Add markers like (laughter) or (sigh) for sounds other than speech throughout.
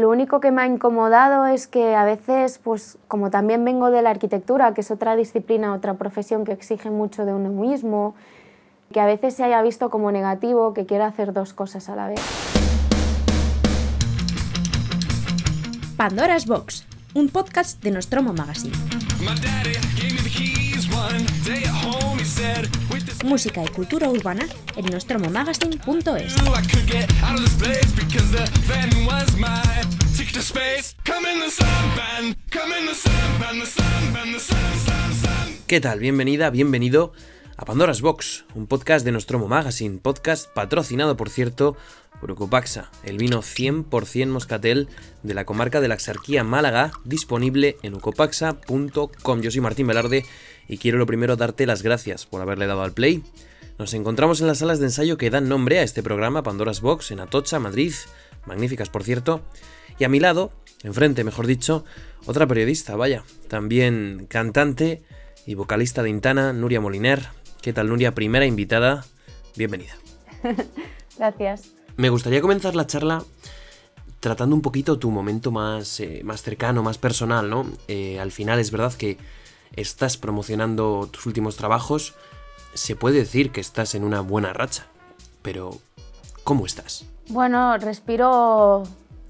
Lo único que me ha incomodado es que a veces, pues como también vengo de la arquitectura, que es otra disciplina, otra profesión que exige mucho de uno mismo, que a veces se haya visto como negativo que quiera hacer dos cosas a la vez. Pandora's Box, un podcast de Nostromo Magazine. Música y cultura urbana en nostromomagazine.es. ¿Qué tal? Bienvenida, bienvenido a Pandora's Box, un podcast de Nostromo Magazine, podcast patrocinado, por cierto, por Ucopaxa, el vino 100% moscatel de la comarca de la Axarquía Málaga, disponible en ucopaxa.com. Yo soy Martín Velarde y quiero lo primero darte las gracias por haberle dado al play. Nos encontramos en las salas de ensayo que dan nombre a este programa, Pandora's Box, en Atocha, Madrid, magníficas por cierto, y a mi lado, enfrente mejor dicho, otra periodista, vaya, también cantante y vocalista de Intana, Nuria Moliner. ¿Qué tal Nuria? Primera invitada, bienvenida. (laughs) Gracias. Me gustaría comenzar la charla tratando un poquito tu momento más, eh, más cercano, más personal, ¿no? Eh, al final es verdad que estás promocionando tus últimos trabajos, se puede decir que estás en una buena racha, pero ¿cómo estás? Bueno, respiro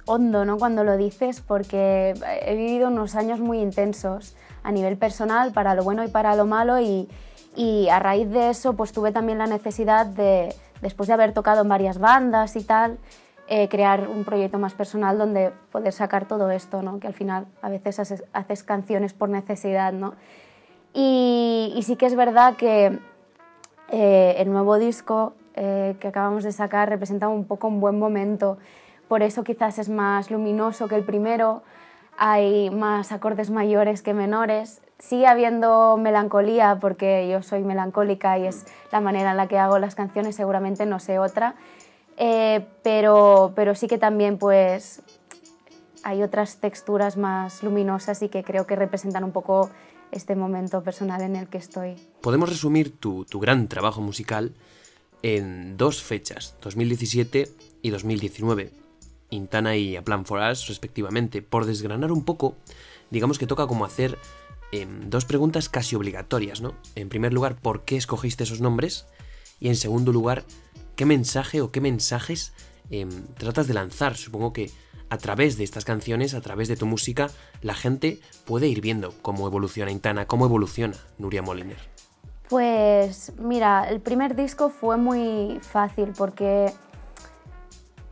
hondo, ¿no? Cuando lo dices, porque he vivido unos años muy intensos a nivel personal, para lo bueno y para lo malo, y, a raíz de eso, pues tuve también la necesidad de, después de haber tocado en varias bandas y tal, eh, crear un proyecto más personal donde poder sacar todo esto, ¿no? que al final a veces haces, haces canciones por necesidad. ¿no? Y, y, sí que es verdad que eh, el nuevo disco eh, que acabamos de sacar representa un poco un buen momento, por eso quizás es más luminoso que el primero, hay más acordes mayores que menores, sigue habiendo melancolía porque yo soy melancólica y es la manera en la que hago las canciones, seguramente no sé otra, eh, pero, pero sí que también pues hay otras texturas más luminosas y que creo que representan un poco este momento personal en el que estoy. Podemos resumir tu, tu gran trabajo musical en dos fechas, 2017 y 2019, Intana y A Plan for Us respectivamente. Por desgranar un poco, digamos que toca como hacer eh, dos preguntas casi obligatorias, ¿no? En primer lugar, ¿por qué escogiste esos nombres? Y en segundo lugar, ¿qué mensaje o qué mensajes eh, tratas de lanzar? Supongo que a través de estas canciones, a través de tu música, la gente puede ir viendo cómo evoluciona Intana, cómo evoluciona Nuria Moliner. Pues mira, el primer disco fue muy fácil porque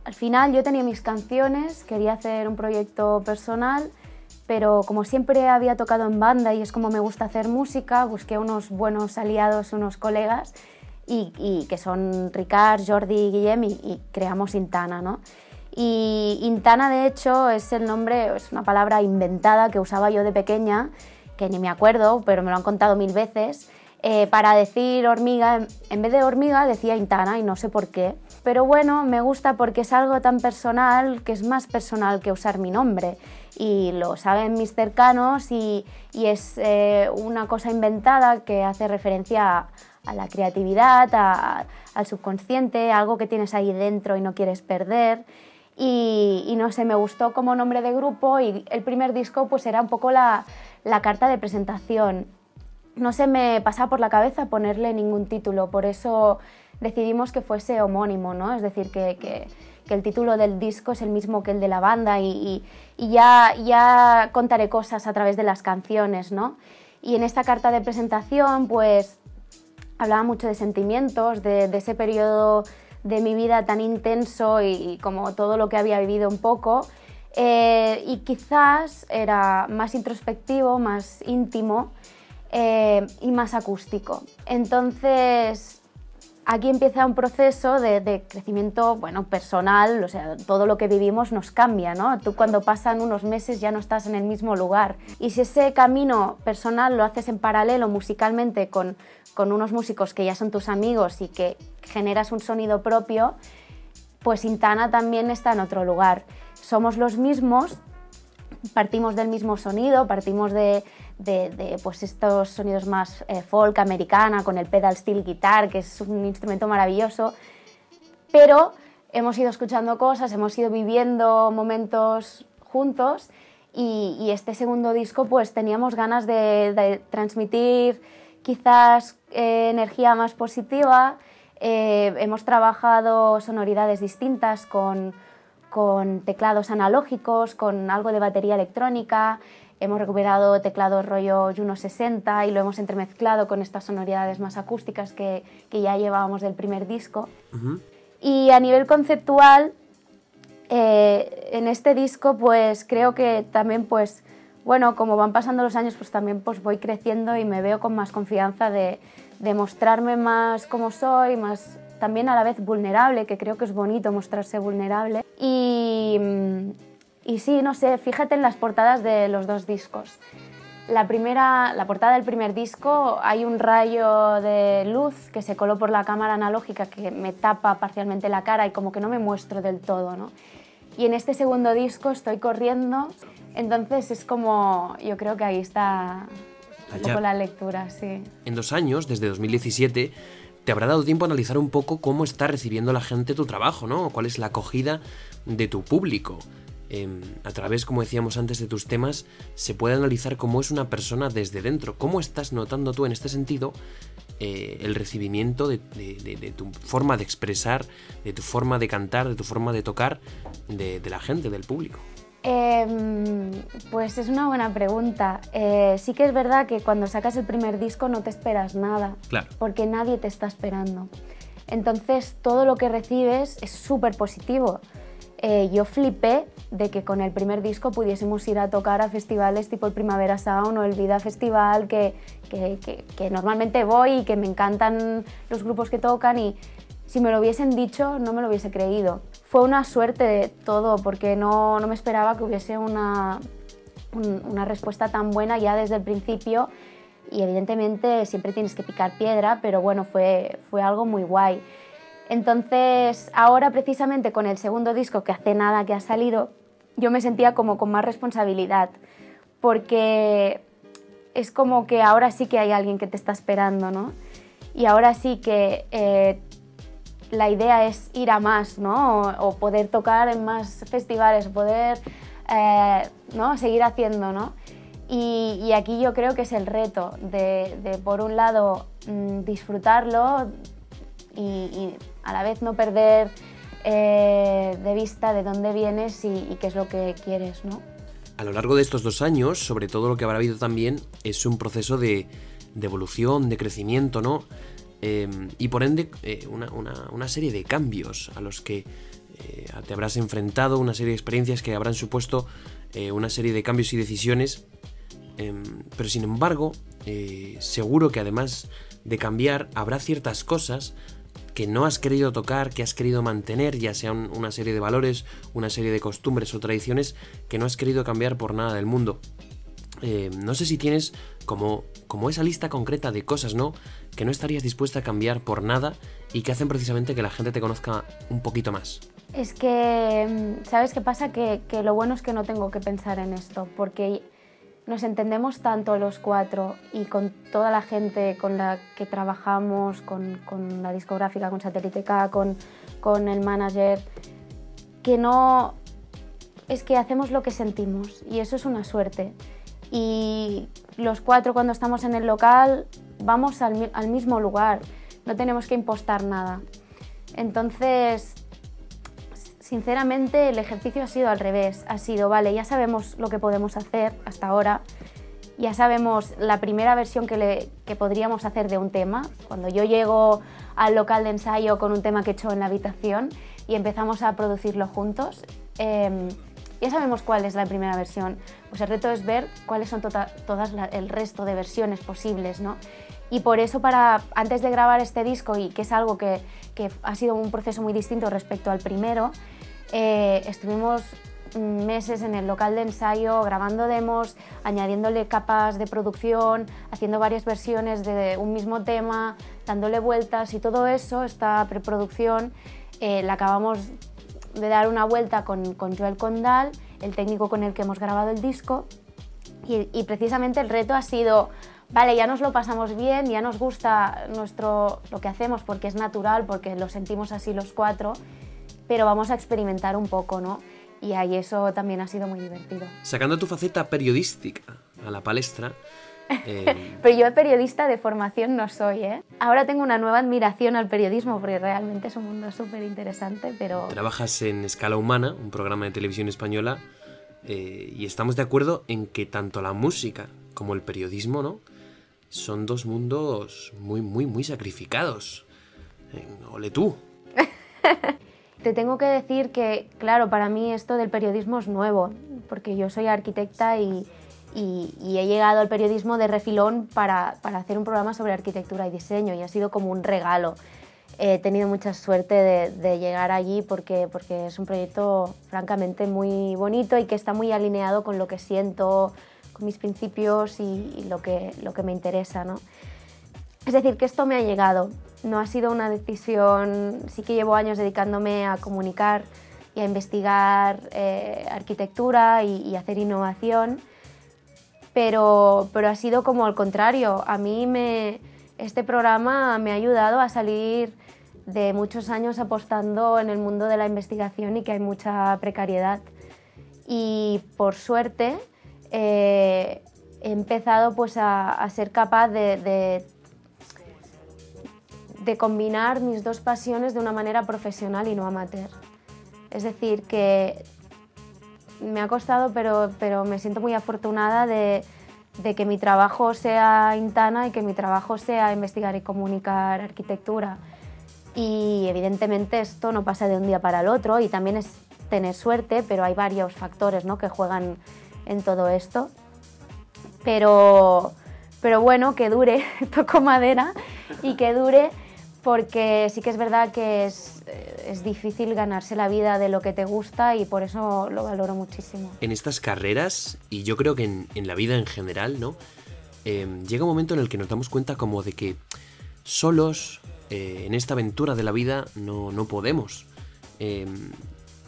al final yo tenía mis canciones, quería hacer un proyecto personal, pero como siempre había tocado en banda y es como me gusta hacer música, busqué unos buenos aliados, unos colegas, y, y que son Ricard, Jordi y Guillem, y, y creamos Intana, ¿no? Y Intana, de hecho, es el nombre, es una palabra inventada que usaba yo de pequeña, que ni me acuerdo, pero me lo han contado mil veces, eh, para decir hormiga, en vez de hormiga decía Intana y no sé por qué. Pero bueno, me gusta porque es algo tan personal que es más personal que usar mi nombre. Y lo saben mis cercanos y, y es eh, una cosa inventada que hace referencia a, a la creatividad, al subconsciente, algo que tienes ahí dentro y no quieres perder. Y, no sé, me gustó como nombre de grupo y el primer disco pues era un poco la, carta de presentación. No se me pasaba por la cabeza ponerle ningún título, por eso decidimos que fuese homónimo, ¿no? es decir, que, el título del disco es el mismo que el de la banda y, y, y ya, ya contaré cosas a través de las canciones. ¿no? Y en esta carta de presentación pues hablaba mucho de sentimientos, de, ese periodo de mi vida tan intenso y, y, como todo lo que había vivido un poco. Eh, y quizás era más introspectivo, más íntimo eh, y más acústico. Entonces, aquí empieza un proceso de, de, crecimiento bueno, personal, o sea, todo lo que vivimos nos cambia, ¿no? Tú cuando pasan unos meses ya no estás en el mismo lugar. Y si ese camino personal lo haces en paralelo musicalmente con, con unos músicos que ya son tus amigos y que generas un sonido propio, pues Intana también está en otro lugar. Somos los mismos, partimos del mismo sonido, partimos de, de, pues estos sonidos más eh, folk americana con el pedal steel guitar, que es un instrumento maravilloso, pero hemos ido escuchando cosas, hemos ido viviendo momentos juntos y, este segundo disco pues teníamos ganas de, transmitir quizás eh, energía más positiva. Eh, hemos trabajado sonoridades distintas con, con teclados analógicos, con algo de batería electrónica. Hemos recuperado teclados rollo Juno 60 y lo hemos entremezclado con estas sonoridades más acústicas que, que ya llevábamos del primer disco. Y a nivel conceptual, eh, en este disco pues creo que también pues bueno, como van pasando los años pues también pues voy creciendo y me veo con más confianza de, de mostrarme más como soy, más también a la vez vulnerable, que creo que es bonito mostrarse vulnerable. Y, y sí, no sé, fíjate en las portadas de los dos discos. La, primera, la portada del primer disco hay un rayo de luz que se coló por la cámara analógica que me tapa parcialmente la cara y como que no me muestro del todo, ¿no? Y en este segundo disco estoy corriendo, entonces es como, yo creo que ahí está un poco la lectura, sí. En dos años, desde 2017, te habrá dado tiempo a analizar un poco cómo está recibiendo la gente tu trabajo, ¿no? ¿Cuál es la acogida de tu público? Em, a través, como decíamos antes, de tus temas, se puede analizar cómo es una persona desde dentro. ¿Cómo estás notando tú en este sentido eh, el recibimiento de, tu forma de expresar, de tu forma de cantar, de tu forma de tocar, de, la gente, del público? Em, pues es una buena pregunta. Eh, sí que es verdad que cuando sacas el primer disco no te esperas nada, claro. porque nadie te está esperando. Entonces todo lo que recibes es súper positivo. Eh, yo flipé de que con el primer disco pudiésemos ir a tocar a festivales tipo el Primavera Sound o el Vida Festival, que, que, normalmente voy y que me encantan los grupos que tocan y si me lo hubiesen dicho no me lo hubiese creído. Fue una suerte de todo porque no, no me esperaba que hubiese una, una respuesta tan buena ya desde el principio y evidentemente siempre tienes que picar piedra, pero bueno, fue, fue algo muy guay. Entonces, ahora precisamente con el segundo disco que hace nada que ha salido, yo me sentía como con más responsabilidad, porque es como que ahora sí que hay alguien que te está esperando, ¿no? Y ahora sí que eh, la idea es ir a más, ¿no? O, poder tocar en más festivales, poder eh, ¿no? seguir haciendo, ¿no? Y, aquí yo creo que es el reto de, por un lado, mm, disfrutarlo y a la vez no perder eh, de vista de dónde vienes y, qué es lo que quieres, ¿no? A lo largo de estos dos años, sobre todo lo que habrá habido también es un proceso de, evolución, de crecimiento, ¿no? Em, y por ende, eh, una, serie de cambios a los que eh, te habrás enfrentado, una serie de experiencias que habrán supuesto una serie de cambios y decisiones. Em, pero sin embargo, seguro que además de cambiar, habrá ciertas cosas que no has querido tocar, que has querido mantener, ya sean una serie de valores, una serie de costumbres o tradiciones que no has querido cambiar por nada del mundo. Eh, no sé si tienes como, como esa lista concreta de cosas, ¿no? Que no estarías dispuesta a cambiar por nada y que hacen precisamente que la gente te conozca un poquito más. Es que, mm, ¿sabes qué pasa? Que, que lo bueno es que no tengo que pensar en esto, porque nos entendemos tanto los cuatro y con toda la gente con la que trabajamos, con, con la discográfica, con Satélite K, con, con el manager, que no... Es que hacemos lo que sentimos y eso es una suerte. Y los cuatro cuando estamos en el local vamos al, al mismo lugar, no tenemos que impostar nada. Entonces, sinceramente el ejercicio ha sido al revés. Ha sido, vale, ya sabemos lo que podemos hacer hasta ahora, ya sabemos la primera versión que, que podríamos hacer de un tema. Cuando yo llego al local de ensayo con un tema que he hecho en la habitación y empezamos a producirlo juntos, em, ya sabemos cuál es la primera versión. Pues el reto es ver cuáles son tota-, todas el resto de versiones posibles, ¿no? Y por eso, para, antes de grabar este disco, y que es algo que, que ha sido un proceso muy distinto respecto al primero, eh, estuvimos meses en el local de ensayo grabando demos, añadiéndole capas de producción, haciendo varias versiones de un mismo tema, dándole vueltas y todo eso, esta preproducción, eh, la acabamos de dar una vuelta con, con, Joel Condal, el técnico con el que hemos grabado el disco, y, y, precisamente el reto ha sido, vale, ya nos lo pasamos bien, ya nos gusta nuestro, lo que hacemos porque es natural, porque lo sentimos así los cuatro, pero vamos a experimentar un poco, ¿no? Y ahí eso también ha sido muy divertido. Sacando tu faceta periodística a la palestra, eh, (laughs) Pero yo periodista de formación no soy, ¿eh? Ahora tengo una nueva admiración al periodismo porque realmente es un mundo súper interesante, pero... Trabajas en Escala Humana, un programa de televisión española, eh, y estamos de acuerdo en que tanto la música como el periodismo, ¿no? Son dos mundos muy, muy, muy sacrificados. Eh, ole tú. (laughs) Te tengo que decir que, claro, para mí esto del periodismo es nuevo, porque yo soy arquitecta y he llegado al periodismo de refilón para, hacer un programa sobre arquitectura y diseño y ha sido como un regalo. He tenido mucha suerte de, de, llegar allí porque, porque es un proyecto francamente muy bonito y que está muy alineado con lo que siento, con mis principios y, lo, que, lo que me interesa. ¿no? Es decir, que esto me ha llegado. No ha sido una decisión, sí que llevo años dedicándome a comunicar y a investigar eh, arquitectura y, hacer innovación pero, pero ha sido como al contrario. A mí me, este programa me ha ayudado a salir de muchos años apostando en el mundo de la investigación y que hay mucha precariedad. Y por suerte eh, he empezado pues, a, ser capaz de, de, combinar mis dos pasiones de una manera profesional y no amateur. Es decir, que me ha costado, pero, pero me siento muy afortunada de, de, que mi trabajo sea Intana y que mi trabajo sea investigar y comunicar arquitectura. Y evidentemente esto no pasa de un día para el otro y también es tener suerte, pero hay varios factores ¿no? que juegan en todo esto. Pero, pero bueno, que dure, (laughs) toco madera, y que dure porque sí que es verdad que es, eh, es, difícil ganarse la vida de lo que te gusta y por eso lo valoro muchísimo. En estas carreras, y yo creo que en, en la vida en general, ¿no? Eh, llega un momento en el que nos damos cuenta como de que solos eh, en esta aventura de la vida no, no podemos. Eh,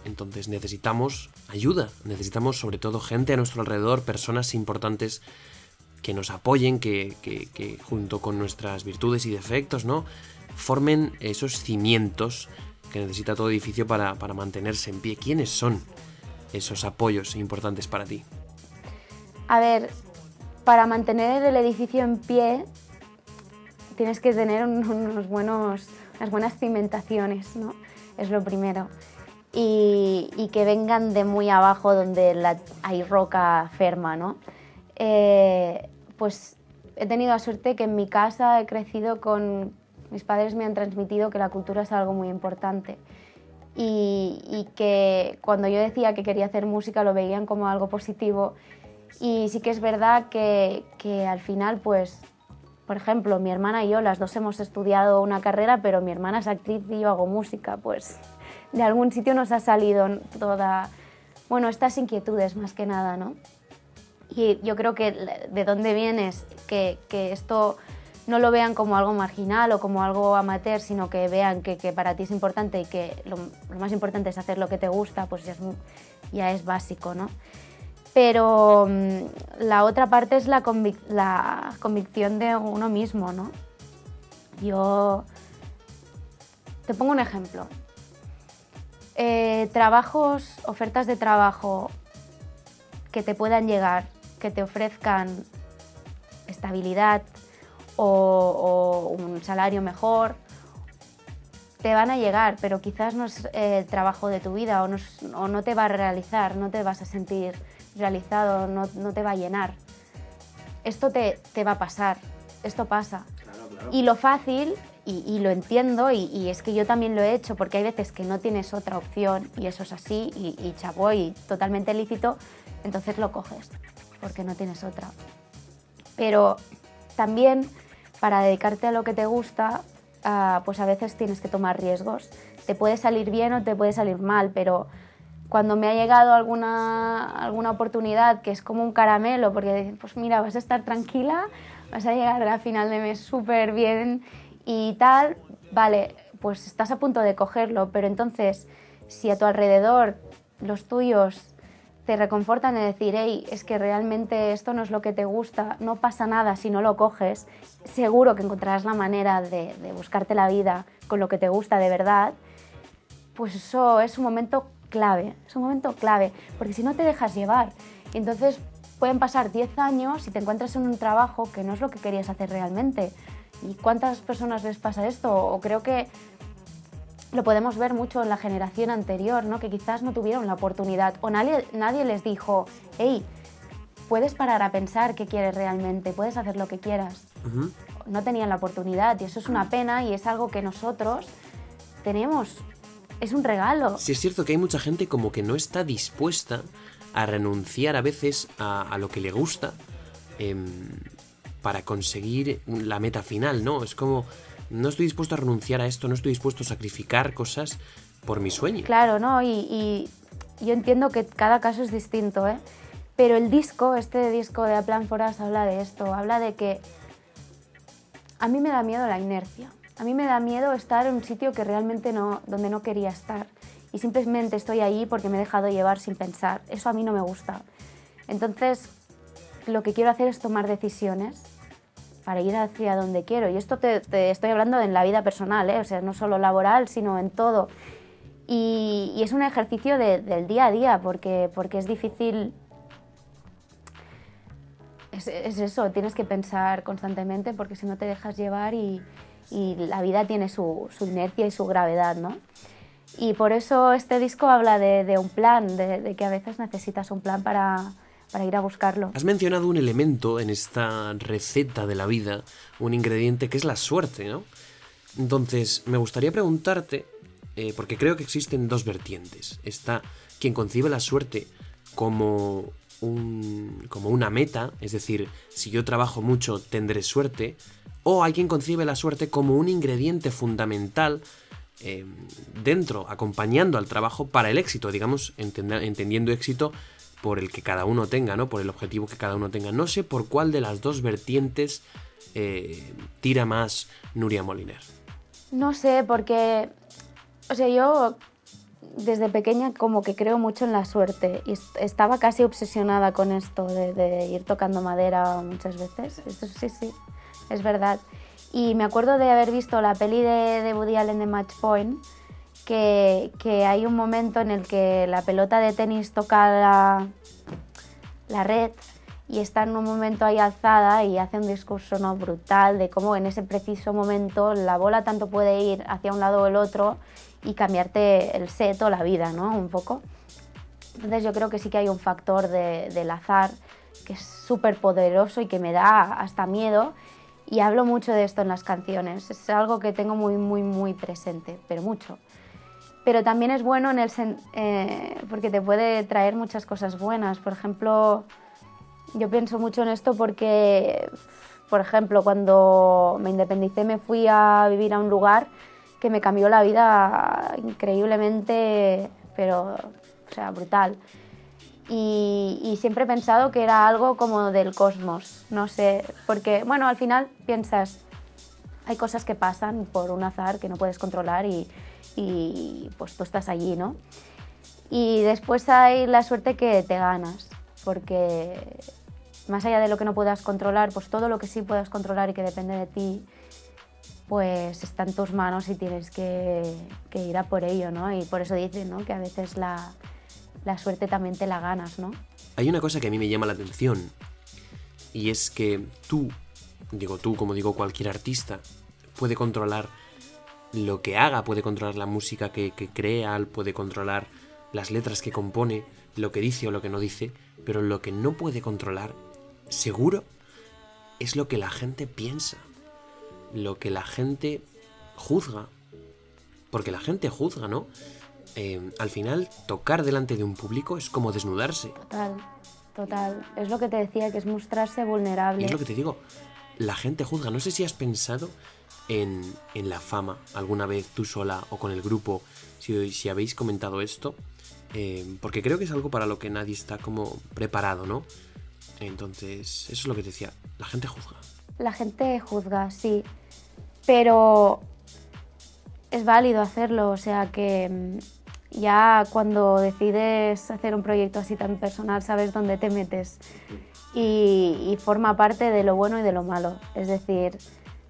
entonces necesitamos ayuda, necesitamos sobre todo gente a nuestro alrededor, personas importantes que nos apoyen, que, que, que junto con nuestras virtudes y defectos, ¿no? Formen esos cimientos que necesita todo edificio para, para mantenerse en pie. ¿Quiénes son esos apoyos importantes para ti? A ver, para mantener el edificio en pie tienes que tener unos buenos, unas buenas cimentaciones, ¿no? Es lo primero. Y, que vengan de muy abajo donde hay roca ferma, ¿no? Eh, pues he tenido la suerte que en mi casa he crecido con, mis padres me han transmitido que la cultura es algo muy importante y, y, que cuando yo decía que quería hacer música lo veían como algo positivo y sí que es verdad que, que al final pues por ejemplo, mi hermana y yo, las dos hemos estudiado una carrera, pero mi hermana es actriz y yo hago música, pues de algún sitio nos ha salido toda, bueno, estas inquietudes más que nada, ¿no? Y yo creo que de dónde vienes, que, que esto no lo vean como algo marginal o como algo amateur, sino que vean que, que para ti es importante y que lo, más importante es hacer lo que te gusta, pues ya es, ya es básico, ¿no? Pero um, la otra parte es la, la, convicción de uno mismo, ¿no? Yo te pongo un ejemplo. Eh, trabajos, ofertas de trabajo que te puedan llegar, que te ofrezcan estabilidad, o, o un salario mejor, te van a llegar, pero quizás no es el trabajo de tu vida o no, o no, te va a realizar, no te vas a sentir realizado, no, no te va a llenar. Esto te, te, va a pasar, esto pasa. Claro, claro. Y lo fácil, y, y lo entiendo, y, y, es que yo también lo he hecho, porque hay veces que no tienes otra opción, y eso es así, y, y chapó, y totalmente lícito, entonces lo coges, porque no tienes otra. Pero también para dedicarte a lo que te gusta, uh, pues a veces tienes que tomar riesgos. Te puede salir bien o te puede salir mal, pero cuando me ha llegado alguna, alguna oportunidad que es como un caramelo, porque pues mira, vas a estar tranquila, vas a llegar a final de mes súper bien y tal, vale, pues estás a punto de cogerlo, pero entonces si a tu alrededor los tuyos te reconfortan en decir, hey, es que realmente esto no es lo que te gusta, no pasa nada si no lo coges, seguro que encontrarás la manera de, de buscarte la vida con lo que te gusta de verdad, pues eso es un momento clave, es un momento clave, porque si no te dejas llevar, entonces pueden pasar 10 años y te encuentras en un trabajo que no es lo que querías hacer realmente. ¿Y cuántas personas les pasa esto? O creo que lo podemos ver mucho en la generación anterior, ¿no? que quizás no tuvieron la oportunidad o nadie, nadie les dijo, hey, puedes parar a pensar qué quieres realmente, puedes hacer lo que quieras. No tenían la oportunidad y eso es una pena y es algo que nosotros tenemos es un regalo. Sí, es cierto que hay mucha gente como que no está dispuesta a renunciar a veces a, lo que le gusta em, para conseguir la meta final, ¿no? Es como, no estoy dispuesto a renunciar a esto, no estoy dispuesto a sacrificar cosas por mi sueño. Claro, ¿no? Y, yo entiendo que cada caso es distinto, ¿eh? Pero el disco, este disco de A Plan habla de esto, habla de que a mí me da miedo la inercia. A mí me da miedo estar en un sitio que realmente no, donde no quería estar y simplemente estoy ahí porque me he dejado llevar sin pensar. Eso a mí no me gusta. Entonces, lo que quiero hacer es tomar decisiones para ir hacia donde quiero. Y esto te, estoy hablando en la vida personal, ¿eh? o sea, no solo laboral, sino en todo. Y, es un ejercicio del día a día porque, porque es difícil es, eso, tienes que pensar constantemente porque si no te dejas llevar y, la vida tiene su, inercia y su gravedad, ¿no? Y por eso este disco habla de, un plan, de, que a veces necesitas un plan para, ir a buscarlo. Has mencionado un elemento en esta receta de la vida, un ingrediente que es la suerte, ¿no? Entonces, me gustaría preguntarte, eh, porque creo que existen dos vertientes. Está quien concibe la suerte como, un, como una meta, es decir, si yo trabajo mucho tendré suerte, o hay quien concibe la suerte como un ingrediente fundamental eh, dentro, acompañando al trabajo para el éxito, digamos, entendiendo éxito por el que cada uno tenga, ¿no? Por el objetivo que cada uno tenga. No sé por cuál de las dos vertientes eh, tira más Nuria Moliner. No sé, porque, o sea, yo desde pequeña como que creo mucho en la suerte y estaba casi obsesionada con esto de, de ir tocando madera muchas veces. Esto sí, sí es verdad. Y me acuerdo de haber visto la peli de, de Woody Allen de Match Point, que, que, hay un momento en el que la pelota de tenis toca la, la red y está en un momento ahí alzada y hace un discurso ¿no? brutal de cómo en ese preciso momento la bola tanto puede ir hacia un lado o el otro y cambiarte el set o la vida, ¿no? Un poco. Entonces yo creo que sí que hay un factor de, del azar que es súper poderoso y que me da hasta miedo y hablo mucho de esto en las canciones. Es algo que tengo muy, muy, muy presente, pero mucho. Pero también es bueno en el eh, porque te puede traer muchas cosas buenas. Por ejemplo, yo pienso mucho en esto porque, por ejemplo, cuando me independicé me fui a vivir a un lugar que me cambió la vida increíblemente, pero, o sea, brutal y, siempre he pensado que era algo como del cosmos, no sé, porque bueno, al final piensas, hay cosas que pasan por un azar que no puedes controlar y, y pues tú estás allí, ¿no? Y después hay la suerte que te ganas, porque más allá de lo que no puedas controlar, pues todo lo que sí puedas controlar y que depende de ti, pues está en tus manos y tienes que, ir a por ello, ¿no? Y por eso dicen, ¿no? Que a veces la, la suerte también te la ganas, ¿no? Hay una cosa que a mí me llama la atención y es que tú, digo tú, como digo cualquier artista, puede controlar lo que haga, puede controlar la música que, crea, puede controlar las letras que compone, lo que dice o lo que no dice, pero lo que no puede controlar, seguro, es lo que la gente piensa, lo que la gente juzga, porque la gente juzga, ¿no? Eh, al final tocar delante de un público es como desnudarse. Total, total. Es lo que te decía, que es mostrarse vulnerable. Y es lo que te digo, la gente juzga. No sé si has pensado en, la fama alguna vez tú sola o con el grupo, si, si habéis comentado esto, eh, porque creo que es algo para lo que nadie está como preparado, ¿no? Entonces, eso es lo que te decía, la gente juzga. La gente juzga, sí, pero es válido hacerlo, o sea que mm, ya cuando decides hacer un proyecto así tan personal sabes dónde te metes y, forma parte de lo bueno y de lo malo. Es decir,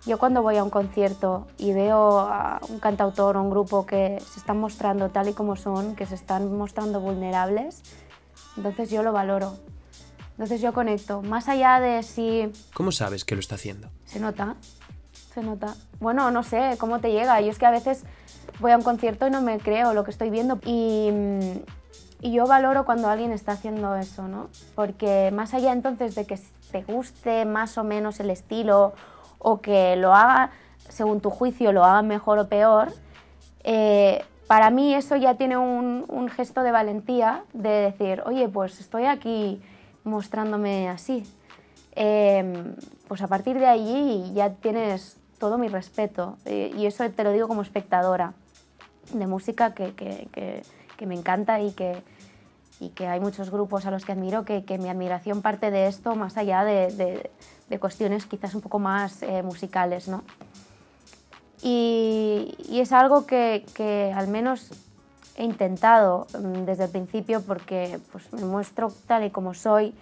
Yo cuando voy a un concierto y veo a un cantautor o un grupo que se están mostrando tal y como son, que se están mostrando vulnerables, entonces yo lo valoro. Entonces yo conecto. Más allá de si... ¿Cómo sabes que lo está haciendo? Se nota, se nota. Bueno, no sé cómo te llega. Yo es que a veces voy a un concierto y no me creo lo que estoy viendo. Y, y yo valoro cuando alguien está haciendo eso, ¿no? Porque más allá entonces de que te guste más o menos el estilo o que lo haga, según tu juicio, lo haga mejor o peor, eh, para mí eso ya tiene un, gesto de valentía de decir, oye, pues estoy aquí mostrándome así. Em, pues a partir de allí ya tienes todo mi respeto eh, y eso te lo digo como espectadora de música que, que, me encanta y que, y que hay muchos grupos a los que admiro que, mi admiración parte de esto más allá de, de cuestiones quizás un poco más eh, musicales, ¿no? Y, y es algo que, que, al menos he intentado mm, desde el principio porque pues, me muestro tal y como soy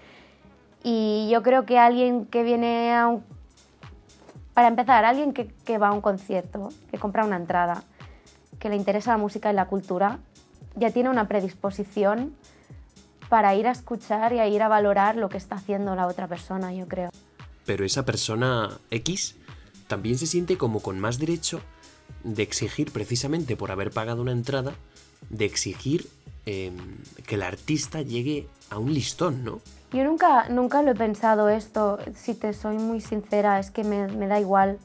y yo creo que alguien que viene a un... Para empezar, alguien que, que va a un concierto, que compra una entrada, que le interesa la música y la cultura, ya tiene una predisposición para ir a escuchar y a ir a valorar lo que está haciendo la otra persona, yo creo pero esa persona X también se siente como con más derecho de exigir, precisamente por haber pagado una entrada, de exigir em, que el artista llegue a un listón, ¿no? Yo nunca, nunca lo he pensado esto, si te soy muy sincera, es que me, me da igual,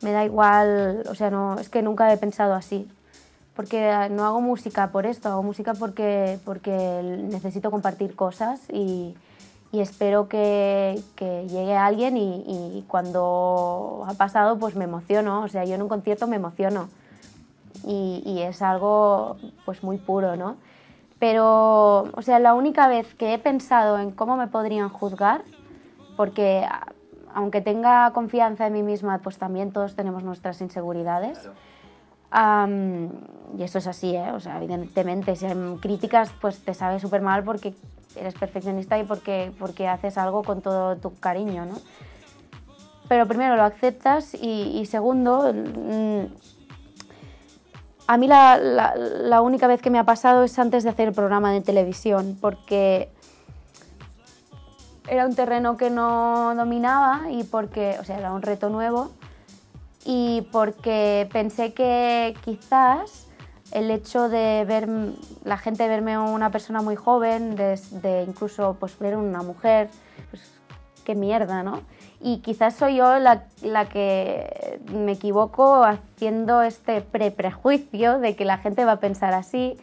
me da igual, o sea, no, es que nunca he pensado así, porque no hago música por esto, hago música porque, porque necesito compartir cosas y, y espero que, que llegue alguien y, y, cuando ha pasado pues me emociono, o sea, yo en un concierto me emociono y, y, es algo pues muy puro, ¿no? Pero, o sea, la única vez que he pensado en cómo me podrían juzgar, porque aunque tenga confianza en mí misma, pues también todos tenemos nuestras inseguridades. Y eso es así, ¿eh? o sea, evidentemente, si hay críticas, pues te sabe súper mal porque eres perfeccionista y porque, porque haces algo con todo tu cariño, ¿no? Pero primero lo aceptas y, segundo, mm, a mí la, la, única vez que me ha pasado es antes de hacer el programa de televisión, porque era un terreno que no dominaba y porque, o sea, era un reto nuevo y porque pensé que quizás el hecho de ver la gente verme una persona muy joven, de, incluso pues, ver una mujer, pues qué mierda, ¿no? Y quizás soy yo la, la que me equivoco haciendo este pre-prejuicio de que la gente va a pensar así,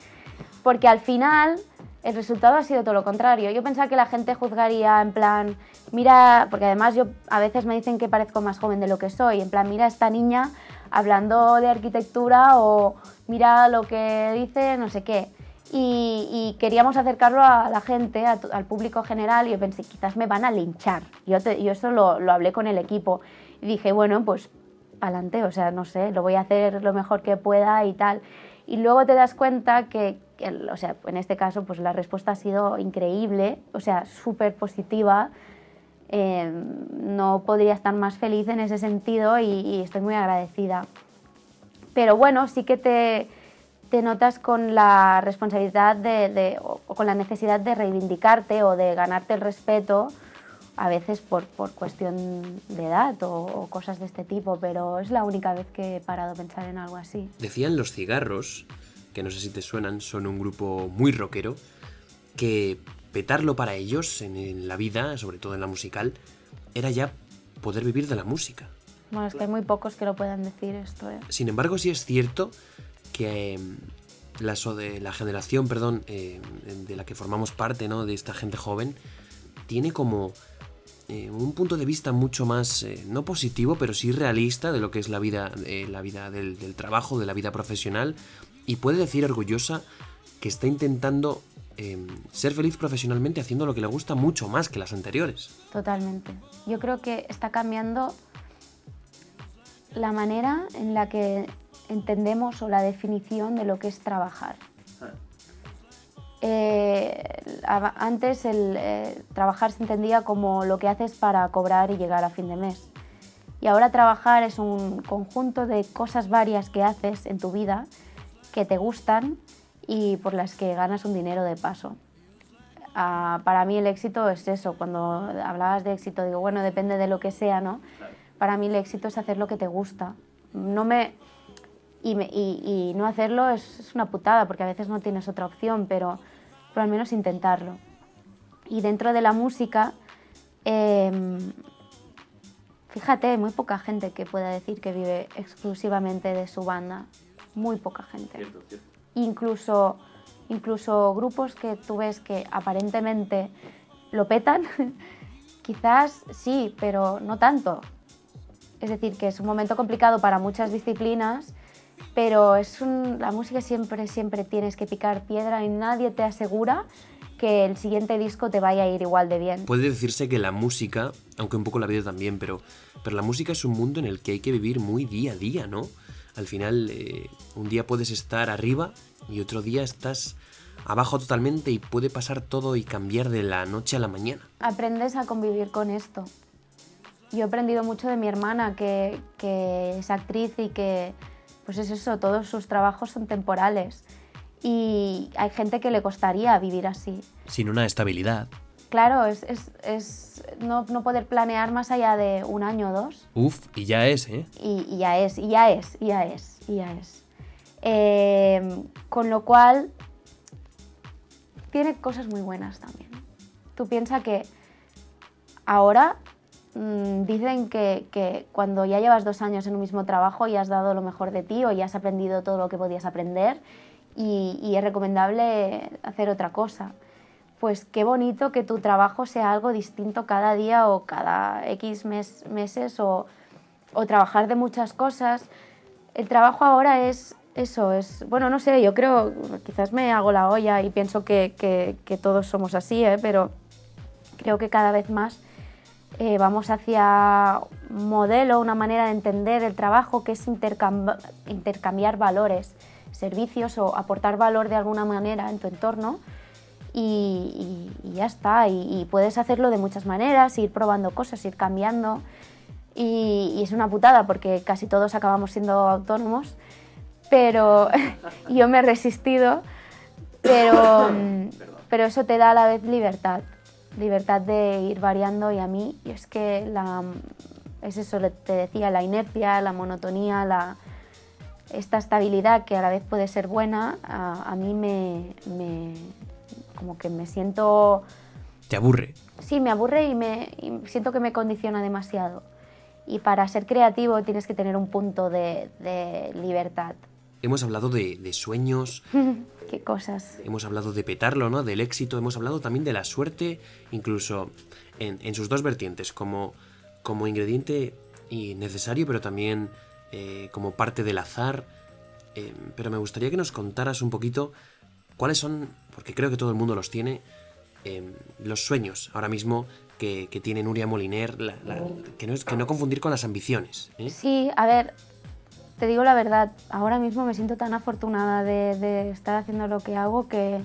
porque al final el resultado ha sido todo lo contrario. Yo pensaba que la gente juzgaría en plan, mira, porque además yo a veces me dicen que parezco más joven de lo que soy, en plan, mira esta niña hablando de arquitectura o mira lo que dice, no sé qué. Y, queríamos acercarlo a la gente, al público general, y yo pensé, quizás me van a linchar. Yo, yo eso lo, lo, hablé con el equipo y dije, bueno, pues adelante, o sea, no sé, lo voy a hacer lo mejor que pueda y tal. Y luego te das cuenta que, o sea, en este caso, pues la respuesta ha sido increíble, o sea, súper positiva. Eh, no podría estar más feliz en ese sentido y, y estoy muy agradecida pero bueno, sí que te, te notas con la responsabilidad de, o, con la necesidad de reivindicarte o de ganarte el respeto, a veces por, por cuestión de edad o, o, cosas de este tipo, pero es la única vez que he parado a pensar en algo así. Decían los cigarros, que no sé si te suenan, son un grupo muy rockero, que petarlo para ellos en, en la vida, sobre todo en la musical, era ya poder vivir de la música. Bueno, es que hay muy pocos que lo puedan decir esto. ¿eh? Sin embargo, sí es cierto que em, la, de la generación, perdón, em, de la que formamos parte, ¿no? De esta gente joven, tiene como eh, un punto de vista mucho más, eh, no positivo, pero sí realista de lo que es la vida, la vida del, del, trabajo, de la vida profesional, y puede decir orgullosa que está intentando em, ser feliz profesionalmente haciendo lo que le gusta mucho más que las anteriores. Totalmente. Yo creo que está cambiando la manera en la que entendemos o la definición de lo que es trabajar. Eh, antes el eh, trabajar se entendía como lo que haces para cobrar y llegar a fin de mes. Y ahora trabajar es un conjunto de cosas varias que haces en tu vida que te gustan y por las que ganas un dinero de paso. Ah, para mí el éxito es eso, cuando hablabas de éxito digo, bueno, depende de lo que sea, ¿no? Para mí el éxito es hacer lo que te gusta. No me, y, y, no hacerlo es, es, una putada porque a veces no tienes otra opción, pero, pero al menos intentarlo. Y dentro de la música, eh, fíjate, hay muy poca gente que pueda decir que vive exclusivamente de su banda. Muy poca gente. Cierto, cierto. Incluso, incluso grupos que tú ves que aparentemente lo petan, (laughs) quizás sí, pero no tanto. Es decir, que es un momento complicado para muchas disciplinas, pero es la música siempre, siempre tienes que picar piedra y nadie te asegura que el siguiente disco te vaya a ir igual de bien. Puede decirse que la música, aunque un poco la vida también, pero, pero la música es un mundo en el que hay que vivir muy día a día, ¿no? Al final, eh, un día puedes estar arriba y otro día estás abajo totalmente y puede pasar todo y cambiar de la noche a la mañana. Aprendes a convivir con esto. Yo he aprendido mucho de mi hermana, que, que es actriz y que, pues es eso, todos sus trabajos son temporales y hay gente que le costaría vivir así. Sin una estabilidad. Claro, es, es, es no, no, poder planear más allá de un año o dos. Uf, y ya es, ¿eh? Y, ya es, y ya es, y ya es, y ya es. Em, con lo cual, tiene cosas muy buenas también. Tú piensas que ahora mm, dicen que, que, cuando ya llevas dos años en un mismo trabajo y has dado lo mejor de ti o ya has aprendido todo lo que podías aprender y, es recomendable hacer otra cosa. Pues qué bonito que tu trabajo sea algo distinto cada día o cada X meses o, o trabajar de muchas cosas. El trabajo ahora es eso, es, bueno, no sé, yo creo, quizás me hago la olla y pienso que, que, todos somos así, ¿eh? pero creo que cada vez más eh, vamos hacia un modelo, una manera de entender el trabajo que es intercambiar valores servicios o aportar valor de alguna manera en tu entorno y, ya está. Y, puedes hacerlo de muchas maneras, ir probando cosas, ir cambiando. Y, es una putada porque casi todos acabamos siendo autónomos, pero (laughs) yo me he resistido, pero, pero eso te da a la vez libertad, libertad de ir variando y a mí, y es que la, es eso, te decía, la inercia, la monotonía, la, esta estabilidad que a la vez puede ser buena, a, mí me, como que me siento... ¿Te aburre? Sí, me aburre y, me, siento que me condiciona demasiado. Y para ser creativo tienes que tener un punto de, libertad. Hemos hablado de, sueños. (laughs) Qué cosas. Hemos hablado de petarlo, ¿no? Del éxito. Hemos hablado también de la suerte, incluso en, en sus dos vertientes, como, como ingrediente y necesario, pero también eh, como parte del azar. Eh, pero me gustaría que nos contaras un poquito cuáles son, porque creo que todo el mundo los tiene, eh, los sueños ahora mismo que, tiene Nuria Moliner, que, no es, que no confundir con las ambiciones. Sí, a ver, te digo la verdad, ahora mismo me siento tan afortunada de, estar haciendo lo que hago que,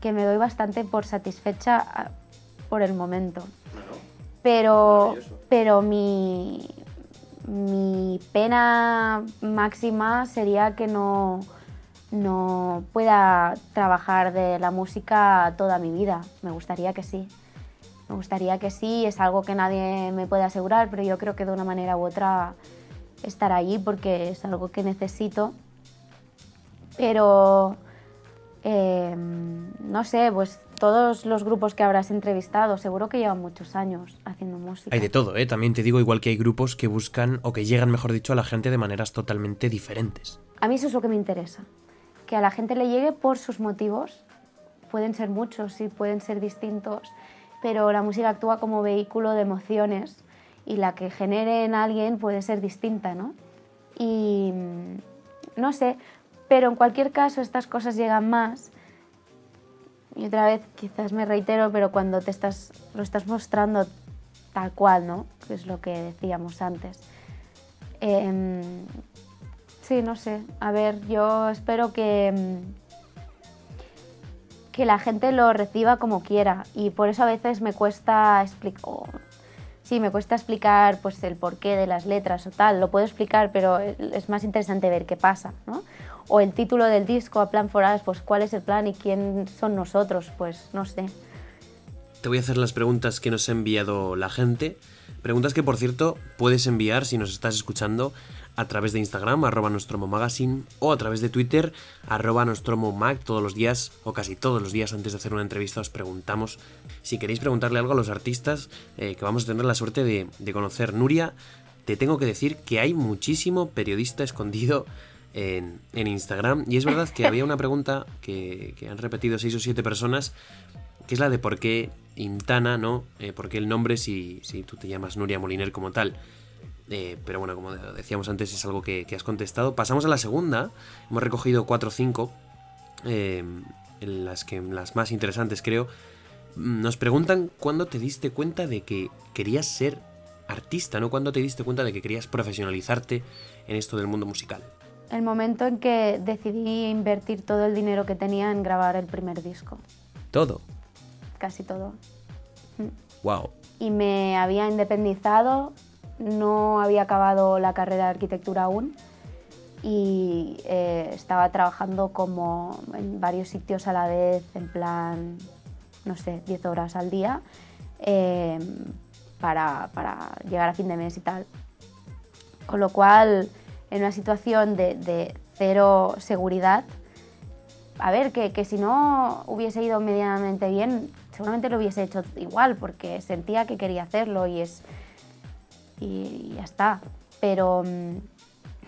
que, me doy bastante por satisfecha ah, por el momento. pero, pero mi, mi pena máxima sería que no, no pueda trabajar de la música toda mi vida. Me gustaría que sí. Me gustaría que sí, es algo que nadie me puede asegurar, pero yo creo que de una manera u otra estar allí porque es algo que necesito. Pero, em, no sé, pues todos los grupos que habrás entrevistado, seguro que llevan muchos años haciendo música. Hay de todo, ¿eh? También te digo, igual que hay grupos que buscan, o que llegan, mejor dicho, a la gente de maneras totalmente diferentes. A mí eso es lo que me interesa. Que a la gente le llegue por sus motivos. Pueden ser muchos, sí, pueden ser distintos, pero la música actúa como vehículo de emociones y la que genere en alguien puede ser distinta, ¿no? Y mm, no sé, pero en cualquier caso estas cosas llegan más y otra vez, quizás me reitero, pero cuando te estás, lo estás mostrando tal cual, ¿no? Que es lo que decíamos antes. Em, sí, no sé. A ver, yo espero que, em, que la gente lo reciba como quiera y por eso a veces me cuesta explicar. sí, me cuesta explicar pues, el porqué de las letras o tal, lo puedo explicar, pero es más interesante ver qué pasa, ¿no? O el título del disco, A Plan for Us, pues cuál es el plan y quién son nosotros, pues no sé. Te voy a hacer las preguntas que nos ha enviado la gente. Preguntas que, por cierto, puedes enviar si nos estás escuchando a través de Instagram, arroba Nostromo Magazine, o a través de Twitter, arroba Nostromo Mag, todos los días, o casi todos los días antes de hacer una entrevista os preguntamos si queréis preguntarle algo a los artistas eh, que vamos a tener la suerte de, conocer. Nuria, te tengo que decir que hay muchísimo periodista escondido en, Instagram, y es verdad que había una pregunta que, han repetido seis o siete personas, que es la de por qué Intana, ¿no? Eh, ¿Por qué el nombre si, si tú te llamas Nuria Moliner como tal? Eh, pero bueno, como decíamos antes, es algo que, has contestado. Pasamos a la segunda. Hemos recogido cuatro o cinco. Eh, las, que, las más interesantes, creo. Nos preguntan cuándo te diste cuenta de que querías ser artista, ¿no? ¿Cuándo te diste cuenta de que querías profesionalizarte en esto del mundo musical? El momento en que decidí invertir todo el dinero que tenía en grabar el primer disco. ¿Todo? Casi todo. Wow. Y me había independizado no había acabado la carrera de arquitectura aún y eh, estaba trabajando como en varios sitios a la vez, en plan, no sé, 10 horas al día, em, para, para, llegar a fin de mes y tal. Con lo cual, en una situación de, de cero seguridad, a ver, que, que, si no hubiese ido medianamente bien, seguramente lo hubiese hecho igual, porque sentía que quería hacerlo y es y ya está. Pero mm,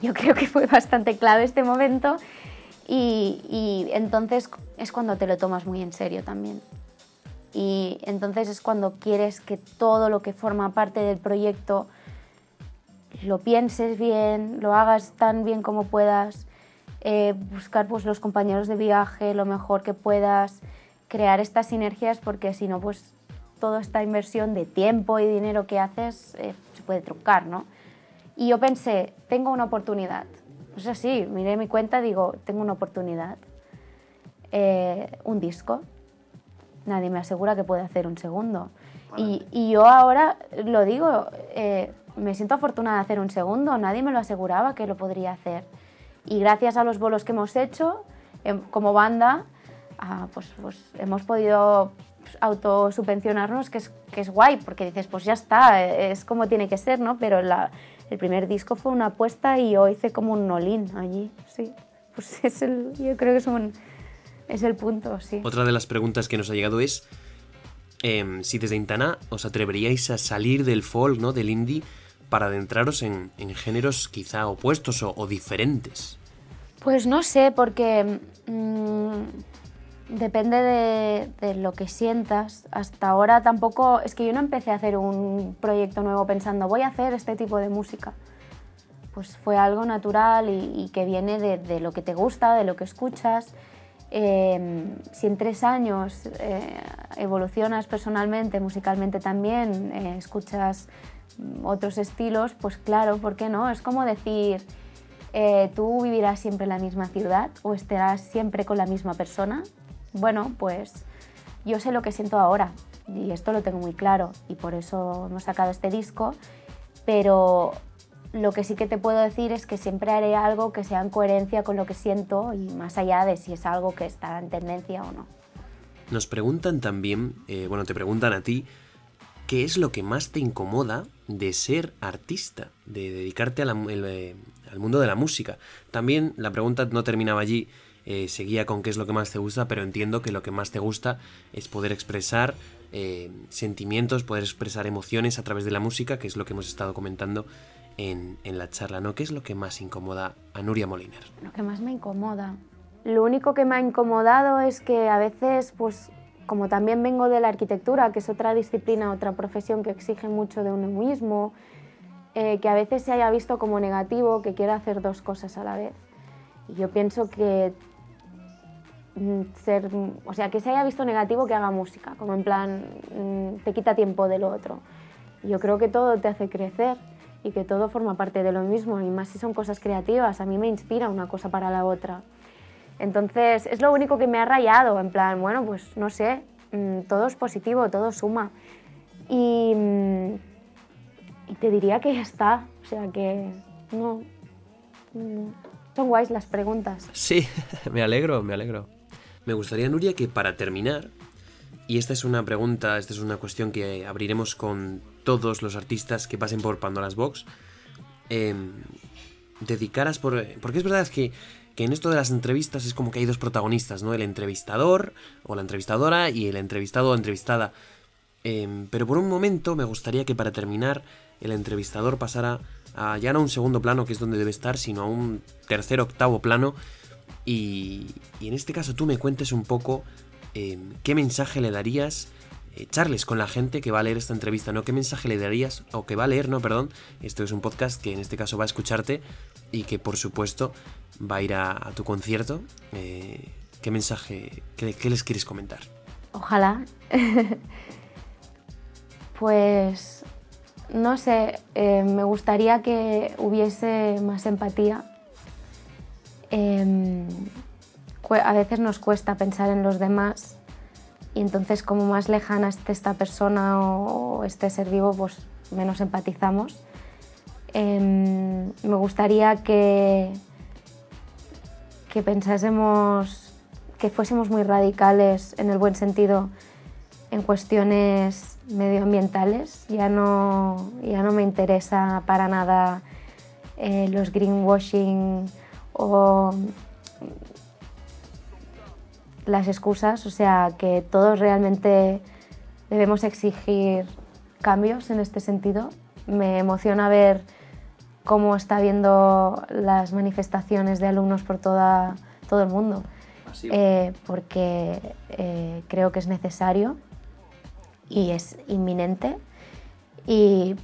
yo (laughs) creo que fue bastante clave este momento y, entonces es cuando te lo tomas muy en serio también. Y entonces es cuando quieres que todo lo que forma parte del proyecto lo pienses bien, lo hagas tan bien como puedas, eh, buscar pues, los compañeros de viaje lo mejor que puedas, crear estas sinergias porque si no, pues toda esta inversión de tiempo y dinero que haces eh, se puede trucar, ¿no? Y yo pensé, tengo una oportunidad. Pues así, miré mi cuenta digo, tengo una oportunidad. Eh, un disco. Nadie me asegura que puede hacer un segundo. Y, y, yo ahora lo digo, eh, me siento afortunada de hacer un segundo. Nadie me lo aseguraba que lo podría hacer. Y gracias a los bolos que hemos hecho em, como banda, ah, pues, pues hemos podido autosubvencionarnos, que es, que es guay, porque dices, pues ya está, es como tiene que ser, ¿no? Pero el primer disco fue una apuesta y yo hice como un nolín allí, sí. Pues (laughs) es el, yo creo que es, un, es el punto, sí. Otra de las preguntas que nos ha llegado es em, si desde Intana os atreveríais a salir del folk, ¿no? Del indie, para adentraros en, en géneros quizá opuestos o, diferentes. Pues no sé, porque... Mm, Depende de, lo que sientas. Hasta ahora tampoco, es que yo no empecé a hacer un proyecto nuevo pensando voy a hacer este tipo de música. Pues fue algo natural y, que viene de, lo que te gusta, de lo que escuchas. Em, si en tres años eh, evolucionas personalmente, musicalmente también, eh, escuchas otros estilos, pues claro, ¿por qué no? Es como decir, eh, tú vivirás siempre en la misma ciudad o estarás siempre con la misma persona bueno, pues yo sé lo que siento ahora y esto lo tengo muy claro y por eso hemos sacado este disco, pero lo que sí que te puedo decir es que siempre haré algo que sea en coherencia con lo que siento y más allá de si es algo que está en tendencia o no. Nos preguntan también, eh, bueno, te preguntan a ti, ¿qué es lo que más te incomoda de ser artista, de dedicarte eh, al mundo de la música? También la pregunta no terminaba allí, eh, seguía con qué es lo que más te gusta, pero entiendo que lo que más te gusta es poder expresar eh, sentimientos, poder expresar emociones a través de la música, que es lo que hemos estado comentando en, en, la charla, ¿no? ¿Qué es lo que más incomoda a Nuria Moliner? Lo que más me incomoda. Lo único que me ha incomodado es que a veces, pues, como también vengo de la arquitectura, que es otra disciplina, otra profesión que exige mucho de uno mismo, eh, que a veces se haya visto como negativo que quiera hacer dos cosas a la vez. Y yo pienso que ser, o sea, que se haya visto negativo que haga música, como en plan, mm, te quita tiempo de lo otro. Yo creo que todo te hace crecer y que todo forma parte de lo mismo, y más si son cosas creativas, a mí me inspira una cosa para la otra. Entonces, es lo único que me ha rayado, en plan, bueno, pues no sé, mm, todo es positivo, todo suma. Y, y te diría que ya está. O sea que no, Son guays las preguntas. Sí, (laughs) me alegro, me alegro. Me gustaría, Nuria, que para terminar, y esta es una pregunta, esta es una cuestión que abriremos con todos los artistas que pasen por Pandora's Box, em, dedicaras por... Porque es verdad que, que en esto de las entrevistas es como que hay dos protagonistas, ¿no? El entrevistador o la entrevistadora y el entrevistado o entrevistada. Em, pero por un momento me gustaría que para terminar el entrevistador pasara a ya no a un segundo plano, que es donde debe estar, sino a un tercer, octavo plano. Y, en este caso tú me cuentes un poco Em, ¿qué mensaje le darías? Eh, charles con la gente que va a leer esta entrevista, ¿no? ¿Qué mensaje le darías? O que va a leer, no, perdón. Esto es un podcast que en este caso va a escucharte y que por supuesto va a ir a, tu concierto. Eh, ¿Qué mensaje, qué, les quieres comentar? Ojalá. (laughs) pues, no sé, eh, me gustaría que hubiese más empatía. Em, a veces nos cuesta pensar en los demás y entonces como más lejana esté esta persona o este ser vivo, pues menos empatizamos. Em, me gustaría que, que pensásemos, que fuésemos muy radicales en el buen sentido en cuestiones medioambientales. Ya no, ya no me interesa para nada eh, los greenwashing o las excusas, o sea, que todos realmente debemos exigir cambios en este sentido. Me emociona ver cómo está viendo las manifestaciones de alumnos por toda, todo el mundo, eh, porque eh, creo que es necesario y es inminente. Y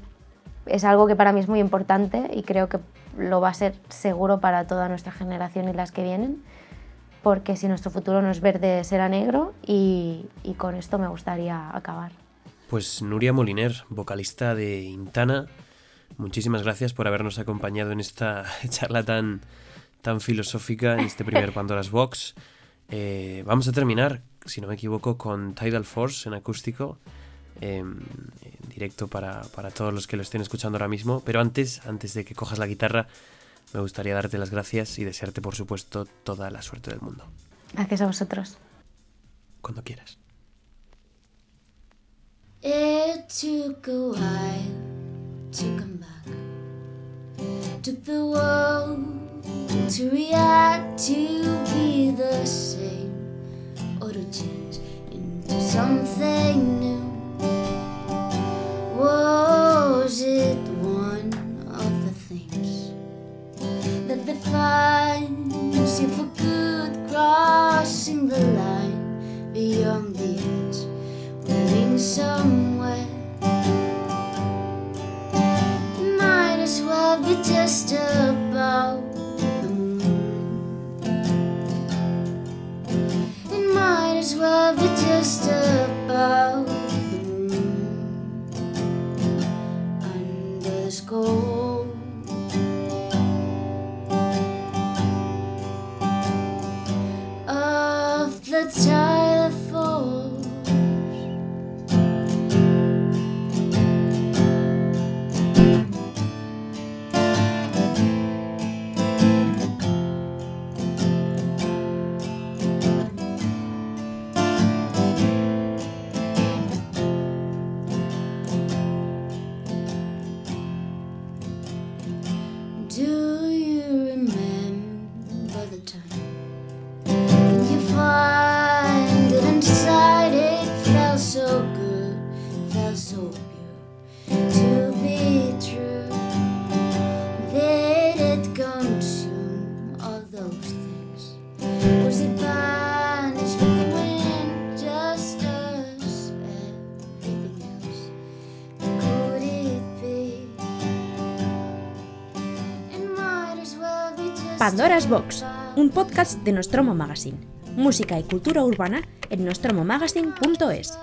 es algo que para mí es muy importante y creo que lo va a ser seguro para toda nuestra generación y las que vienen porque si nuestro futuro no es verde será negro y, con esto me gustaría acabar. Pues Nuria Moliner, vocalista de Intana, muchísimas gracias por habernos acompañado en esta (laughs) charla tan, tan filosófica, en este primer Pandora's Box. Eh, vamos a terminar, si no me equivoco, con Tidal Force en acústico, em, directo para, para todos los que lo estén escuchando ahora mismo. Pero antes, antes de que cojas la guitarra, me gustaría darte las gracias y desearte, por supuesto, toda la suerte del mundo. Gracias a vosotros. Cuando quieras. It took a while to come back. Took the world to react to be the same or to change into something new. Was defines you for good crossing the line beyond the edge, waiting somewhere. Might as well be just about the moon. It might as well be just about the moon under Pandora's Box, un podcast de Nostromo Magazine. Música y cultura urbana en nostromomagazine.es.